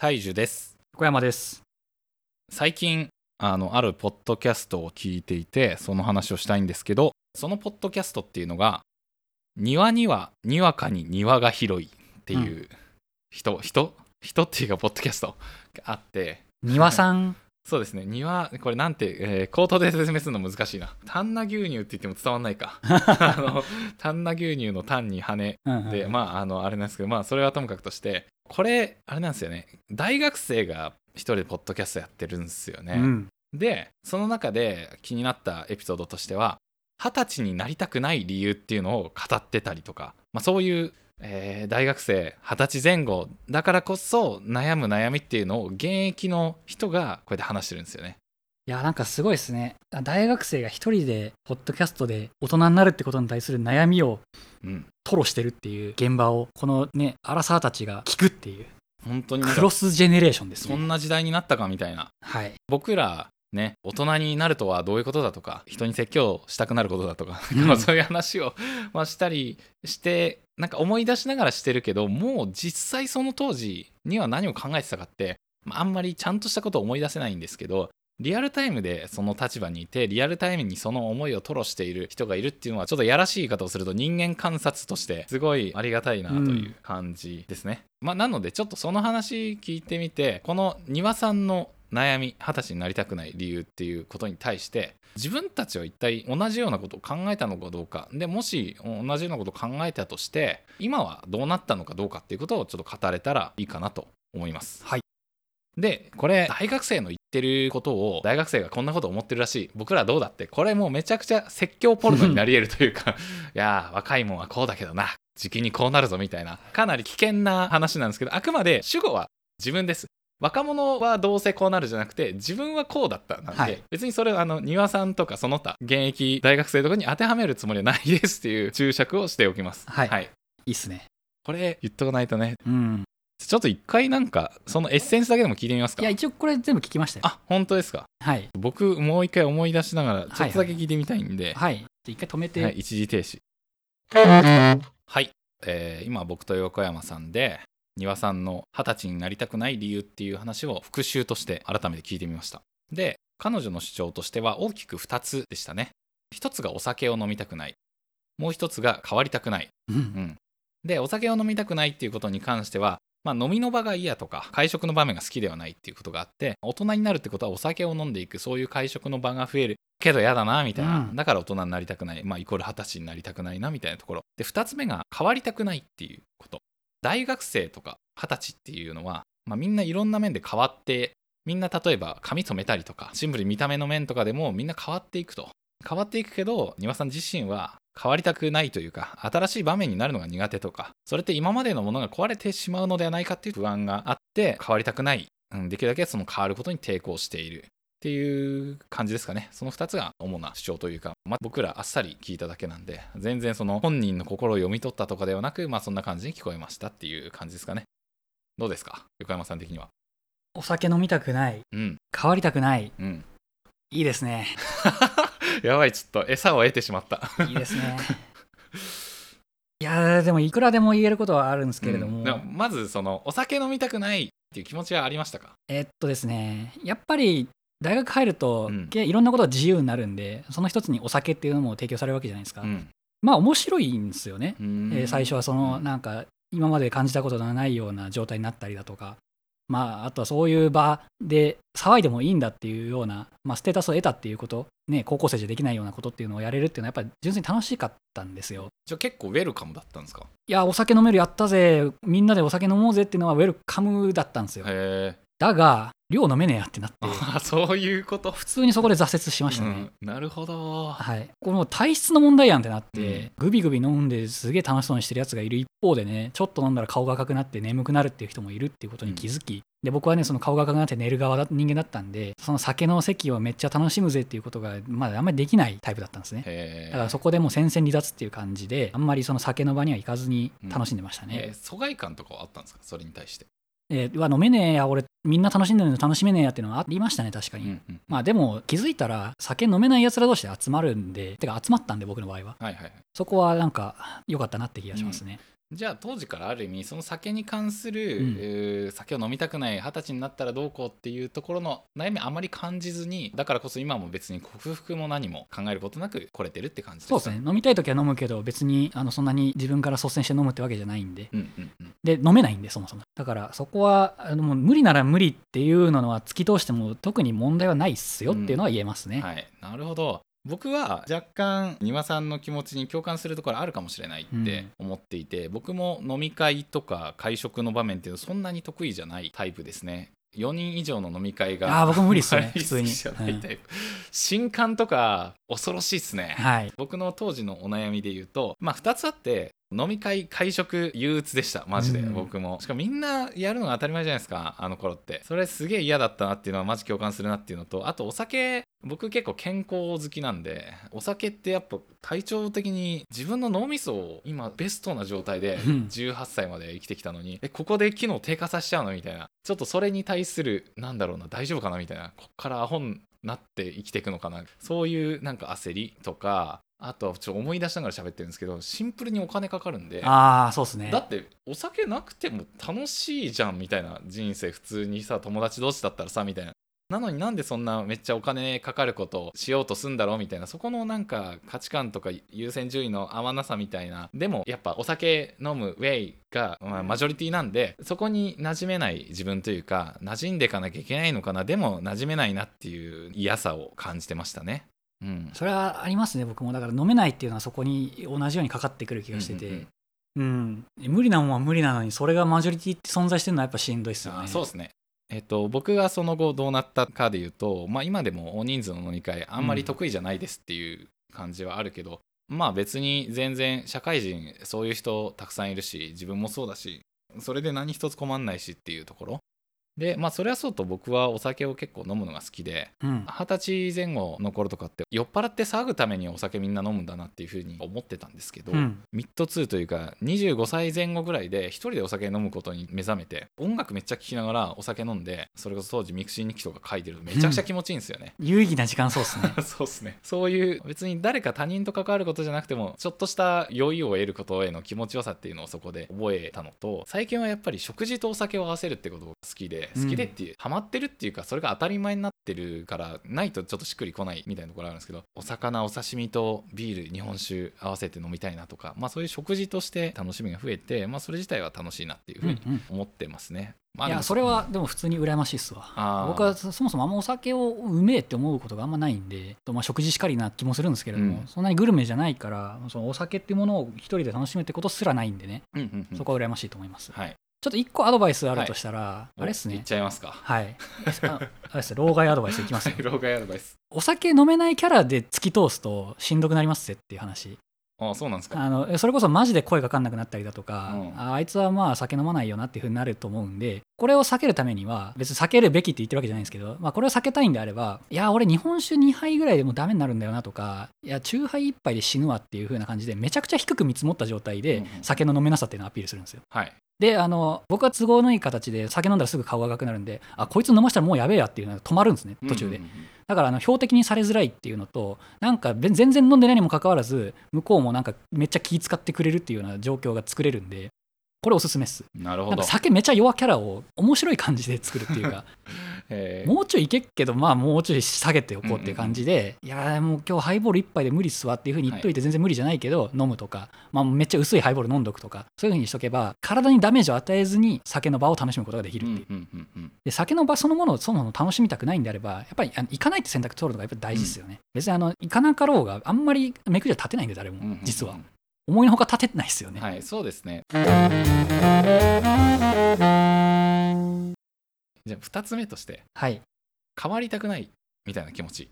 大樹です。小山です。最近あのあるポッドキャストを聞いていてその話をしたいんですけどそのポッドキャストっていうのが庭にはにわかに庭が広いっていう人、人人っていうかポッドキャストがあって。庭さん？そうですね。庭これなんて、えー口頭で説明するの難しいな。丹那牛乳って言っても伝わんないか。あの丹那牛乳の丹に羽でまああのあれなんですけどまあそれはともかくとしてこれあれなんですよね。大学生が一人でポッドキャストやってるんですよね、うん。でその中で気になったエピソードとしては二十歳になりたくない理由っていうのを語ってたりとか、まあ、そういう、えー大学生二十歳前後だからこそ悩む悩みっていうのを現役の人がこうやって話してるんですよね。いやなんかすごいですね。大学生が一人でポッドキャストで大人になるってことに対する悩みをうん。吐露してるっていう現場をこのねアラサーたちが聞くっていう。本当にクロスジェネレーションですね。そんな時代になったかみたいな。はい。僕らね大人になるとはどういうことだとか人に説教したくなることだとか、そういう話を、まあ、したりしてなんか思い出しながらしてるけどもう実際その当時には何を考えてたかって、まあ、あんまりちゃんとしたことを思い出せないんですけどリアルタイムでその立場にいてリアルタイムにその思いを吐露している人がいるっていうのはちょっとやらしい言い方をすると人間観察としてすごいありがたいなという感じですね、まあなのでちょっとその話聞いてみてこの庭さんの悩み二十歳になりたくない理由っていうことに対して自分たちは一体同じようなことを考えたのかどうか。でもし同じようなことを考えたとして今はどうなったのかどうかっていうことをちょっと語れたらいいかなと思います。はい。でこれ大学生の言ってることを大学生がこんなこと思ってるらしい。僕らどうだってこれもうめちゃくちゃ説教ポルノになり得るというか いやー若いもんはこうだけどな。時期にこうなるぞみたいなかなり危険な話なんですけどあくまで主語は自分です若者はどうせこうなるじゃなくて自分はこうだったなんで、はい。別にそれはあの庭さんとかその他現役大学生とかに当てはめるつもりはないですっていう注釈をしておきます。はい。はい、いいっすね。これ言っとかないとね。うん。ちょっと一回なんかそのエッセンスだけでも聞いてみますか。いや一応これ全部聞きましたよ。あ本当ですか。はい。僕もう一回思い出しながらちょっとだけ聞いてみたいんで、はい。じゃあ一回止めて、はい、一時停止。はい、えー今僕と横山さんで庭さんの二十歳になりたくない理由っていう話を復習として改めて聞いてみました。で彼女の主張としては大きく2つでしたね。一つがお酒を飲みたくない。もう一つが変わりたくない。うん。うん、でお酒を飲みたくないっていうことに関しては、まあ、飲みの場が嫌とか会食の場面が好きではないっていうことがあって大人になるってことはお酒を飲んでいくそういう会食の場が増えるけど嫌だなみたいな、うん。だから大人になりたくない、まあ、イコール二十歳になりたくないなみたいなところ。で2つ目が変わりたくないっていうこと大学生とか二十歳っていうのは、まあ、みんないろんな面で変わってみんな例えば髪染めたりとかシンプルに見た目の面とかでもみんな変わっていくと。変わっていくけど庭さん自身は変わりたくないというか新しい場面になるのが苦手とかそれって今までのものが壊れてしまうのではないかっていう不安があって変わりたくない、うん、できるだけその変わることに抵抗している。っていう感じですかね。その2つが主な主張というか、まあ、僕らあっさり聞いただけなんで全然その本人の心を読み取ったとかではなくまあそんな感じに聞こえましたっていう感じですかね。どうですか？横山さん的には。お酒飲みたくない。うん。変わりたくない。うん。いいですね。やばいちょっと餌を得てしまった。いいですね。いやーでもいくらでも言えることはあるんですけれども、うん。でもまずそのお酒飲みたくないっていう気持ちはありましたか？えっとですね。やっぱり大学入ると、うん。けいろんなことが自由になるんでその一つにお酒っていうのも提供されるわけじゃないですか、うん。まあ面白いんですよね、うん。えー最初はそのなんか今まで感じたことのないような状態になったりだとか。まああとはそういう場で騒いでもいいんだっていうような、まあ、ステータスを得たっていうこと、ね、高校生じゃできないようなことっていうのをやれるっていうのはやっぱり純粋に楽しかったんですよ。じゃあ結構ウェルカムだったんですか？いやお酒飲めるやったぜ。みんなでお酒飲もうぜっていうのはウェルカムだったんですよ。へえだが量飲めねえやってなって。あ そういうこと？普通にそこで挫折しましたね、うん。なるほど。はい、これもう体質の問題やんってなって、うん。グビグビ飲んですげえ楽しそうにしてるやつがいる一方でねちょっと飲んだら顔が赤くなって眠くなるっていう人もいるっていうことに気づき、で僕はねその顔が赤くなって寝る側だ人間だったんでその酒の席をめっちゃ楽しむぜっていうことがまだあんまりできないタイプだったんですね。だからそこでもう戦線離脱っていう感じであんまりその酒の場には行かずに楽しんでましたね、えー疎外感とかはあったんですか？それに対してえーうわ飲めねえや俺みんな楽しんでるの楽しめねえやっていうのはありましたね確かに、うんうん。まあでも気づいたら酒飲めない奴ら同士で集まるんでてか集まったんで僕の場合は。はいはいはい。そこはなんか良かったなって気がしますね、じゃあ当時からある意味その酒に関する、うん。えー酒を飲みたくない二十歳になったらどうこうっていうところの悩みあまり感じずにだからこそ今も別に克服も何も考えることなく来れてるって感じですそうですね。飲みたい時は飲むけど別にあのそんなに自分から率先して飲むってわけじゃないんで。うんうんうんで飲めないんでそもそも。だからそこはあのもう無理なら無理っていうのは突き通しても特に問題はないっすよっていうのは言えますね、はい。なるほど僕は若干丹羽さんの気持ちに共感するところあるかもしれないって思っていて、僕も飲み会とか会食の場面っていうのはそんなに得意じゃないタイプですね。4人以上の飲み会が僕も無理っすね 普通に。好きじゃないタイプ。新刊とか恐ろしいっすね、はい。僕の当時のお悩みで言うと、まあ、2つあって飲み会会食憂鬱でしたマジで、うん。僕も。しかもみんなやるのが当たり前じゃないですかあの頃って。それすげえ嫌だったなっていうのはマジ共感するなっていうのとあとお酒僕結構健康好きなんでお酒ってやっぱ体調的に自分の脳みそを今ベストな状態でうん。18歳まで生きてきたのにえここで機能低下させちゃうのみたいなちょっとそれに対するなんだろうな大丈夫かなみたいなこっからアホになって生きていくのかなそういうなんか焦りとかあとちょっと思い出しながら喋ってるんですけどシンプルにお金かかるんでああそうですね。だってお酒なくても楽しいじゃんみたいな人生普通にさ友達同士だったらさみたいな。なのになんでそんなめっちゃお金かかることをしようとすんだろうみたいな。そこのなんか価値観とか優先順位の合わなさみたいな。でもやっぱお酒飲むウェイが、まあマジョリティなんでそこに馴染めない自分というか馴染んでいかなきゃいけないのかな。でも馴染めないなっていう嫌さを感じてましたねうん。それはありますね僕も。だから飲めないっていうのはそこに同じようにかかってくる気がしてて、うんうんうん。うん。無理なもんは無理なのにそれがマジョリティって存在してるのはやっぱしんどいっすよね。あそうですね。えっと、僕がその後どうなったかで言うと、まあ、今でも大人数の飲み会あんまり得意じゃないですっていう感じはあるけど、まあ別に全然社会人そういう人たくさんいるし自分もそうだしそれで何一つ困んないしっていうところでまあそれはそうと僕はお酒を結構飲むのが好きでうん。二十歳前後の頃とかって酔っ払って騒ぐためにお酒みんな飲むんだなっていうふうに思ってたんですけど、うん。 mid 20というか25歳前後ぐらいで一人でお酒飲むことに目覚めて音楽めっちゃ聴きながらお酒飲んでそれこそ当時 mixi 日記とか書いてるとめちゃくちゃ気持ちいいんですよね、有意義な時間そうっすね。そうっすね。そういう別に誰か他人と関わることじゃなくてもちょっとした酔いを得ることへの気持ちよさっていうのをそこで覚えたのと最近はやっぱり食事とお酒を合わせるってことが好きでうん好きでっていう、ハマってるっていうかそれが当たり前になってるからないとちょっとしっくりこないみたいなところあるんですけどお魚お刺身とビール日本酒合わせて飲みたいなとかまあそういう食事として楽しみが増えてまあそれ自体は楽しいなっていうふうにうんうん。思ってますね、まあいやそれはでも普通に羨ましいっすわ。僕はそそもそもあんまお酒をうめえって思うことがあんまないんで、とまあ、食事しかりな気もするんですけれども、うん。そんなにグルメじゃないからそのお酒っていうものを一人で楽しむってことすらないんでね、うんうんうん。そこは羨ましいと思います、はいちょっと一個アドバイスあるとしたら、あれっすおいっねちゃいますか。はい。ああれっす老害アドバイスいきますよ 老害アドバイス。お酒飲めないキャラで突き通すとしんどくなりますぜっていう話。ああそうなんですか。あのそれこそマジで声かかんなくなったりだとか、うん。ああいつはまあ酒飲まないよなっていうふうになると思うんでこれを避けるためには別に避けるべきって言ってるわけじゃないんですけど、まあ、これを避けたいんであればいや俺日本酒2杯ぐらいでもダメになるんだよなとかいや酎ハイ1杯で死ぬわっていうふうな感じでめちゃくちゃ低く見積もった状態でうんうん。酒の飲めなさっていうのをアピールするんですよ。はいであの僕は都合のいい形で酒飲んだらすぐ顔が赤くなるんであこいつ飲ましたらもうやべえやっていうのが止まるんですね途中で、だからあの標的にされづらいっていうのとなんかべ全然飲んでないにもかかわらず向こうもなんかめっちゃ気使ってくれるっていうような状況が作れるんでこれおすすめっす。なるほど。なんか酒めちゃ弱キャラを面白い感じで作るっていうか えー。もうちょいいけっけどまあもうちょい下げておこうっていう感じで、いやーもう今日ハイボール1杯で無理っすわっていうふうに言っといて全然無理じゃないけど、飲むとか、まあ、めっちゃ薄いハイボール飲んどくとかそういうふうにしとけば体にダメージを与えずに酒の場を楽しむことができるっていう、うんうんうんうん。で酒の場そのものをそもそも楽しみたくないんであればやっぱりあの行かないって選択取るのがやっぱり大事ですよね、別にあの行かなかろうがあんまり目くじは立てないんで誰も、うんうんうん。実は。思いのほか立てないですよね、はいそうですね じゃあ2つ目としてはい。変わりたくないみたいな気持ちに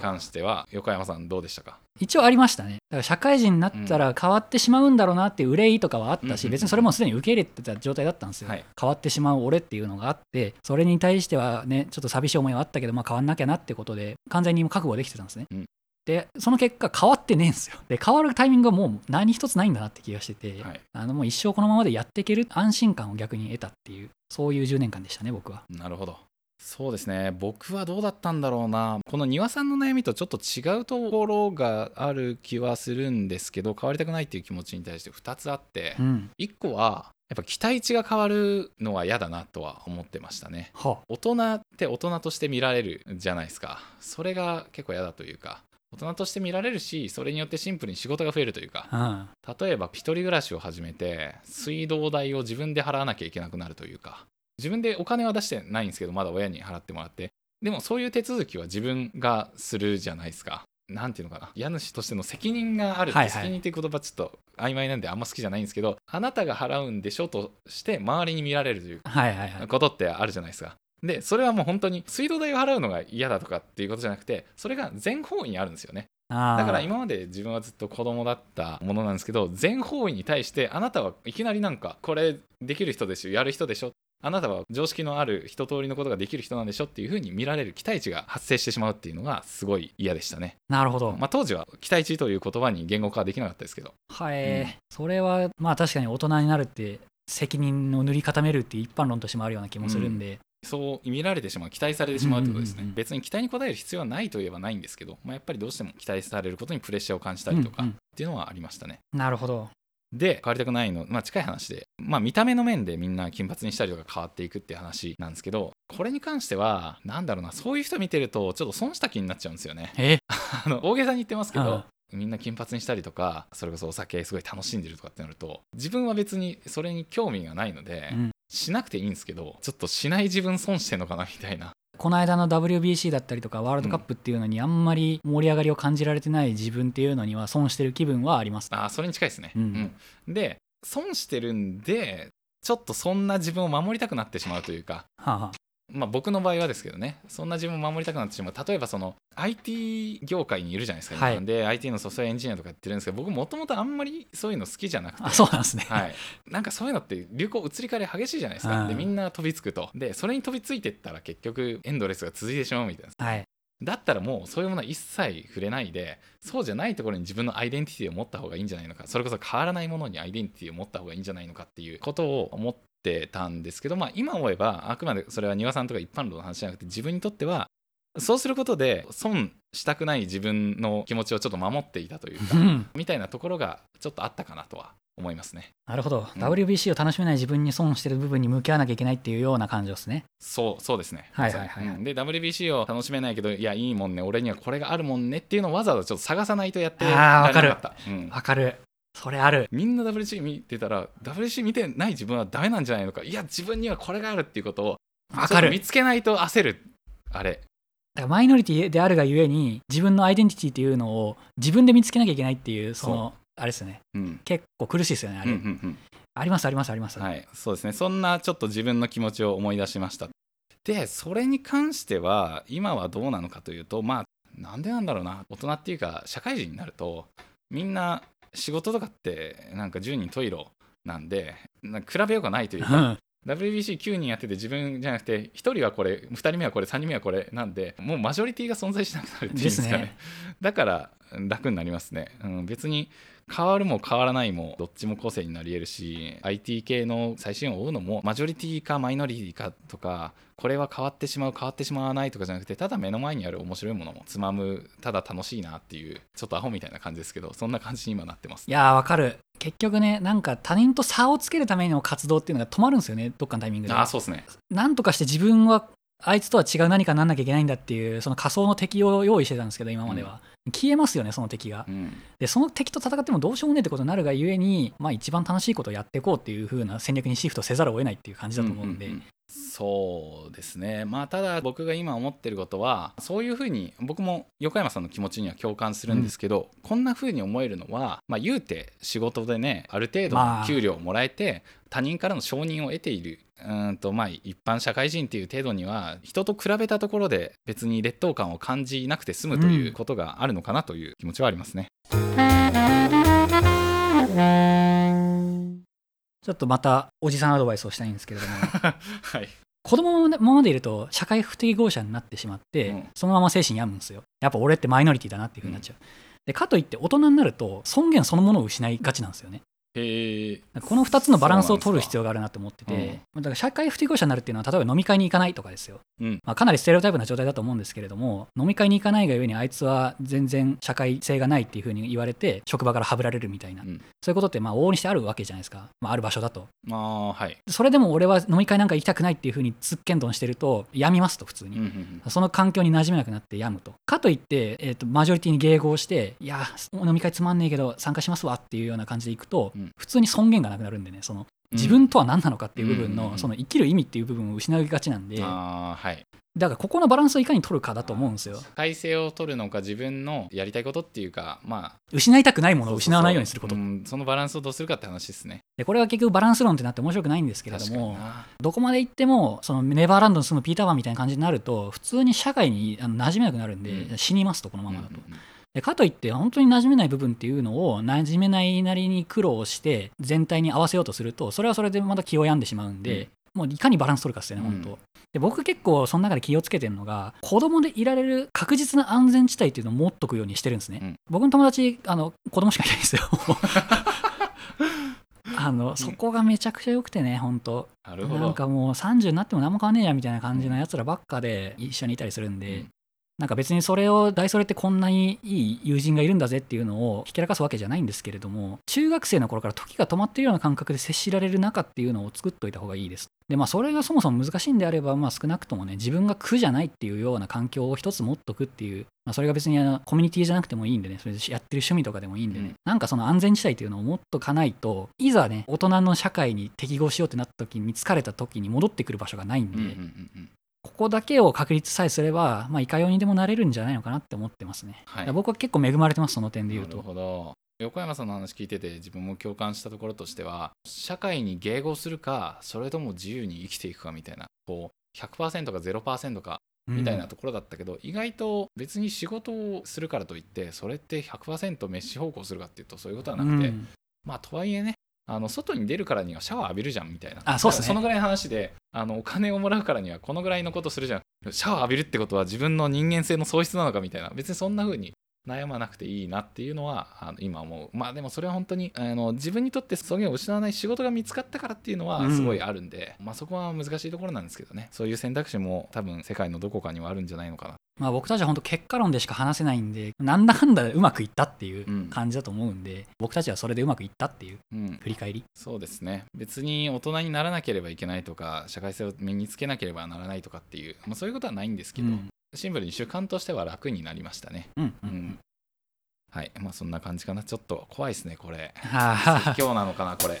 関しては横山さんどうでしたか？一応ありましたね。だから社会人になったら変わってしまうんだろうなっていう憂いとかはあったし、うんうんうん別にそれもすでに受け入れてた状態だったんですよ、はい。変わってしまう俺っていうのがあってそれに対してはねちょっと寂しい思いはあったけど、まあ、変わんなきゃなってことで完全に覚悟できてたんですね、うんでその結果変わってねえんですよ。で変わるタイミングはもう何一つないんだなって気がしてて、はい。あのもう一生このままでやっていける安心感を逆に得たっていうそういう10年間でしたね僕は。なるほど。そうですね。僕はどうだったんだろうな。この庭さんの悩みとちょっと違うところがある気はするんですけど変わりたくないっていう気持ちに対して2つあって、うん。1個はやっぱ期待値が変わるのは嫌だなとは思ってましたね。は大人って大人として見られるじゃないですか。それが結構嫌だというか大人として見られるしそれによってシンプルに仕事が増えるというか。あ例えば一人暮らしを始めて水道代を自分で払わなきゃいけなくなるというか。自分でお金は出してないんですけどまだ親に払ってもらって。でもそういう手続きは自分がするじゃないですか。なんていうのかな。家主としての責任がある。はいはい。責任っていう言葉ちょっと曖昧なんであんま好きじゃないんですけどあなたが払うんでしょとして周りに見られるということってあるじゃないですか。でそれはもう本当に水道代を払うのが嫌だとかっていうことじゃなくてそれが全方位にあるんですよね。だから今まで自分はずっと子供だったものなんですけど全方位に対してあなたはいきなりなんかこれできる人でしょやる人でしょ。あなたは常識のある一通りのことができる人なんでしょっていうふうに見られる期待値が発生してしまうっていうのがすごい嫌でしたね。なるほど、まあ、当時は期待値という言葉に言語化はできなかったですけど。はい、うん。それはまあ確かに大人になるって責任を塗り固めるっていう一般論としてもあるような気もするんで、そう見られてしまう期待されてしまうということですね、うんうんうん別に期待に応える必要はないといえばないんですけど、まあ、やっぱりどうしても期待されることにプレッシャーを感じたりとかっうんうん。ていうのはありましたね。なるほど。で変わりたくないの、まあ、近い話で、まあ、見た目の面でみんな金髪にしたりとか変わっていくっていう話なんですけどこれに関してはなんだろうなそういう人見てるとちょっと損した気になっちゃうんですよね。え？あの大げさに言ってますけうん。どみんな金髪にしたりとかそれこそお酒すごい楽しんでるとかってなると自分は別にそれに興味がないので、うんしなくていいんですけどちょっとしない自分損してんのかなみたいな。この間の WBC だったりとかワールドカップっていうのにあんまり盛り上がりを感じられてない自分っていうのには損してる気分はあります。あーそれに近いですね、うん。うん。で損してるんでちょっとそんな自分を守りたくなってしまうというか。はあはまあ、僕の場合はですけどねそんな自分を守りたくなってしまう。例えばその IT 業界にいるじゃないですか、はい。で。IT のソフトウェアエンジニアとかやってるんですけど僕もともとあんまりそういうの好きじゃなくて。そうなんですね、はい、なんかそういうのって流行移り変わり激しいじゃないですか、うん。でみんな飛びつくと。でそれに飛びついてったら結局エンドレスが続いてしまうみたいな。はい。だったらもうそういうものは一切触れないでそうじゃないところに自分のアイデンティティを持った方がいいんじゃないのか。それこそ変わらないものにアイデンティティを持った方がいいんじゃないのかっていうことを思ってたんですけど、まあ、今思えばあくまでそれは庭さんとか一般論の話じゃなくて自分にとってはそうすることで損したくない自分の気持ちをちょっと守っていたというかうん。みたいなところがちょっとあったかなとは思いますね。なるほど、うん。WBC を楽しめない自分に損してる部分に向き合わなきゃいけないっていうような感情ですね。そうそうですね。はいはいはい。はいうん。で WBC を楽しめないけどいやいいもんね。俺にはこれがあるもんねっていうのをわざわざちょっと探さないとやってあーらわかる。れなかった。うん。わかるそれある。みんな WBC 見てたら WBC 見てない自分はダメなんじゃないのか。いや自分にはこれがあるっていうことをわかる。見つけないと焦る。あれ。だからマイノリティであるがゆえに自分のアイデンティティっていうのを自分で見つけなきゃいけないっていうそのあれですよね。うん。結構苦しいですよねあれ、うんうんうん。ありますありますあります、はい。そうですね。そんなちょっと自分の気持ちを思い出しました。でそれに関しては今はどうなのかというとまあなんでなんだろうな。大人っていうか社会人になるとみんな仕事とかってなんか10人十色なんで比べようがないというかうん。WBC9 人やってて自分じゃなくて1人はこれ2人目はこれ3人目はこれなんでもうマジョリティが存在しなくなるっていうんですかね。ね。だから楽になりますね、うん、別に変わるも変わらないもどっちも個性になり得るし IT 系の最新を追うのもマジョリティかマイノリティかとかこれは変わってしまう変わってしまわないとかじゃなくてただ目の前にある面白いものもつまむただ楽しいなっていうちょっとアホみたいな感じですけどそんな感じに今なってます。いやーわかる。結局ねなんか他人と差をつけるための活動っていうのが止まるんですよねどっかのタイミングで。ああそうですね。なんとかして自分はあいつとは違う何かなんなきゃいけないんだっていうその仮想の敵を用意してたんですけど今までは、消えますよねその敵が。うん。でその敵と戦ってもどうしようもねえってことになるがゆえに、まあ、一番楽しいことをやっていこうっていう風な戦略にシフトせざるを得ないっていう感じだと思うんで、んんん。そうですね。まあただ僕が今思ってることはそういうふうに僕も横山さんの気持ちには共感するんですけど、こんなふうに思えるのは、まあ、言うて仕事でねある程度まあ。の給料をもらえて、他人からの承認を得ているうーんとまあ一般社会人っていう程度には人と比べたところで別に劣等感を感じなくて済むということがあるのかなという気持ちはありますね。ちょっとまたおじさんアドバイスをしたいんですけれども。はい、子供のままでいると社会不適合者になってしまって、うん。そのまま精神病むんですよ。やっぱ俺ってマイノリティだなっていう風になっちゃう、でかといって大人になると尊厳そのものを失いがちなんですよねへえこの2つのバランスを取る必要ががあるなと思ってそうなんて、だから社会不適合者になるっていうのは、例えば飲み会に行かないとかですよ。うんまあ、かなりステレオタイプな状態だと思うんですけれども、飲み会に行かないがゆえに、あいつは全然社会性がないっていうふうに言われて、職場からはぶられるみたいな、うんそういうことってまあ往々にしてあるわけじゃないですか、まあ、ある場所だと。ああはいそれでも俺は飲み会なんか行きたくないっていうふうにつっけんどんしてると、やみますと、普通に。うんうんうんその環境に馴染めなくなって病むと。かといって、えー、とマジョリティに迎合して、いや、飲み会つまんねえけど参加しますわっていうような感じでいくと、うん普通に尊厳がなくなるんでね、その自分とは何なのかっていう部分の、その生きる意味っていう部分を失いがちなんで、はい。だからここのバランスをいかに取るかだと思うんですよ。社。会性を取るのか自分のやりたいことっていうかまあ。失いたくないものを失わないようにすること。うんそのバランスをどうするかって話ですね。でこれは結局バランス論ってなって面白くないんですけれども、な。どこまで行っても、そのネバーランドに住むピーターパンみたいな感じになると、普通に社会に馴染めなくなるんで、うん。死にますと、このまうんまだと。うんうんでかといって本当に馴染めない部分っていうのを馴染めないなりに苦労して全体に合わせようとするとそれはそれでまた気を病んでしまうんで、もういかにバランス取るかですよね、うん。本当。で僕結構その中で気をつけてるのが子供でいられる確実な安全地帯っていうのを持っとくようにしてるんですね。うん。僕の友達あの子供しかいないんですよ。あのそこがめちゃくちゃ良くてね、本当。なるほど。なんかもう30になっても何も変わんねえやみたいな感じのやつらばっかで一緒にいたりするんで、うんなんか別にそれを大それってこんなにいい友人がいるんだぜっていうのをひけらかすわけじゃないんですけれども中学生の頃から時が止まっているような感覚で接しられる中っていうのを作っといた方がいいです。でまあそれがそもそも難しいんであればまあ少なくともね自分が苦じゃないっていうような環境を一つ持っとくっていう、まあ、それが別にあのコミュニティじゃなくてもいいんでねそれでやってる趣味とかでもいいんでね、うん。なんかその安全地帯っていうのを持っとかないといざね大人の社会に適合しようってなった時に疲れた時に戻ってくる場所がないんで、うんうんうんうんここだけを確立さえすれば、まあ、いかようにでもなれるんじゃないのかなって思ってますね。はい。僕は結構恵まれてます、その点で言うと。なるほど。横山さんの話聞いてて自分も共感したところとしては社会に迎合するかそれとも自由に生きていくかみたいなこう100%か0%かみたいなところだったけど、意外と別に仕事をするからといってそれって100%飯方向するかっていうとそういうことはなくて、うん。まあとはいえねあの外に出るからにはシャワー浴びるじゃんみたいな。あそうっすね。そのぐらいの話であのお金をもらうからにはこのぐらいのことするじゃん。シャワー浴びるってことは自分の人間性の喪失なのかみたいな。別にそんな風に悩まなくていいなっていうのはあの今思う。まあでもそれは本当にあの自分にとって尊厳を失わない仕事が見つかったからっていうのはすごいあるんで、まあそこは難しいところなんですけどね。そういう選択肢も多分世界のどこかにはあるんじゃないのかなまあ、僕たちは本当結果論でしか話せないんで、なんだかんだうまくいったっていううん。感じだと思うんで、僕たちはそれでうまくいったっていううん。振り返り。そうですね。別に大人にならなければいけないとか社会性を身につけなければならないとかっていう、まあ、そういうことはないんですけど、うん。シンプルに主観としては楽になりましたね。うんううん。ん。はい。まあそんな感じかな。ちょっと怖いですねこれ。はあ今日なのかなこれ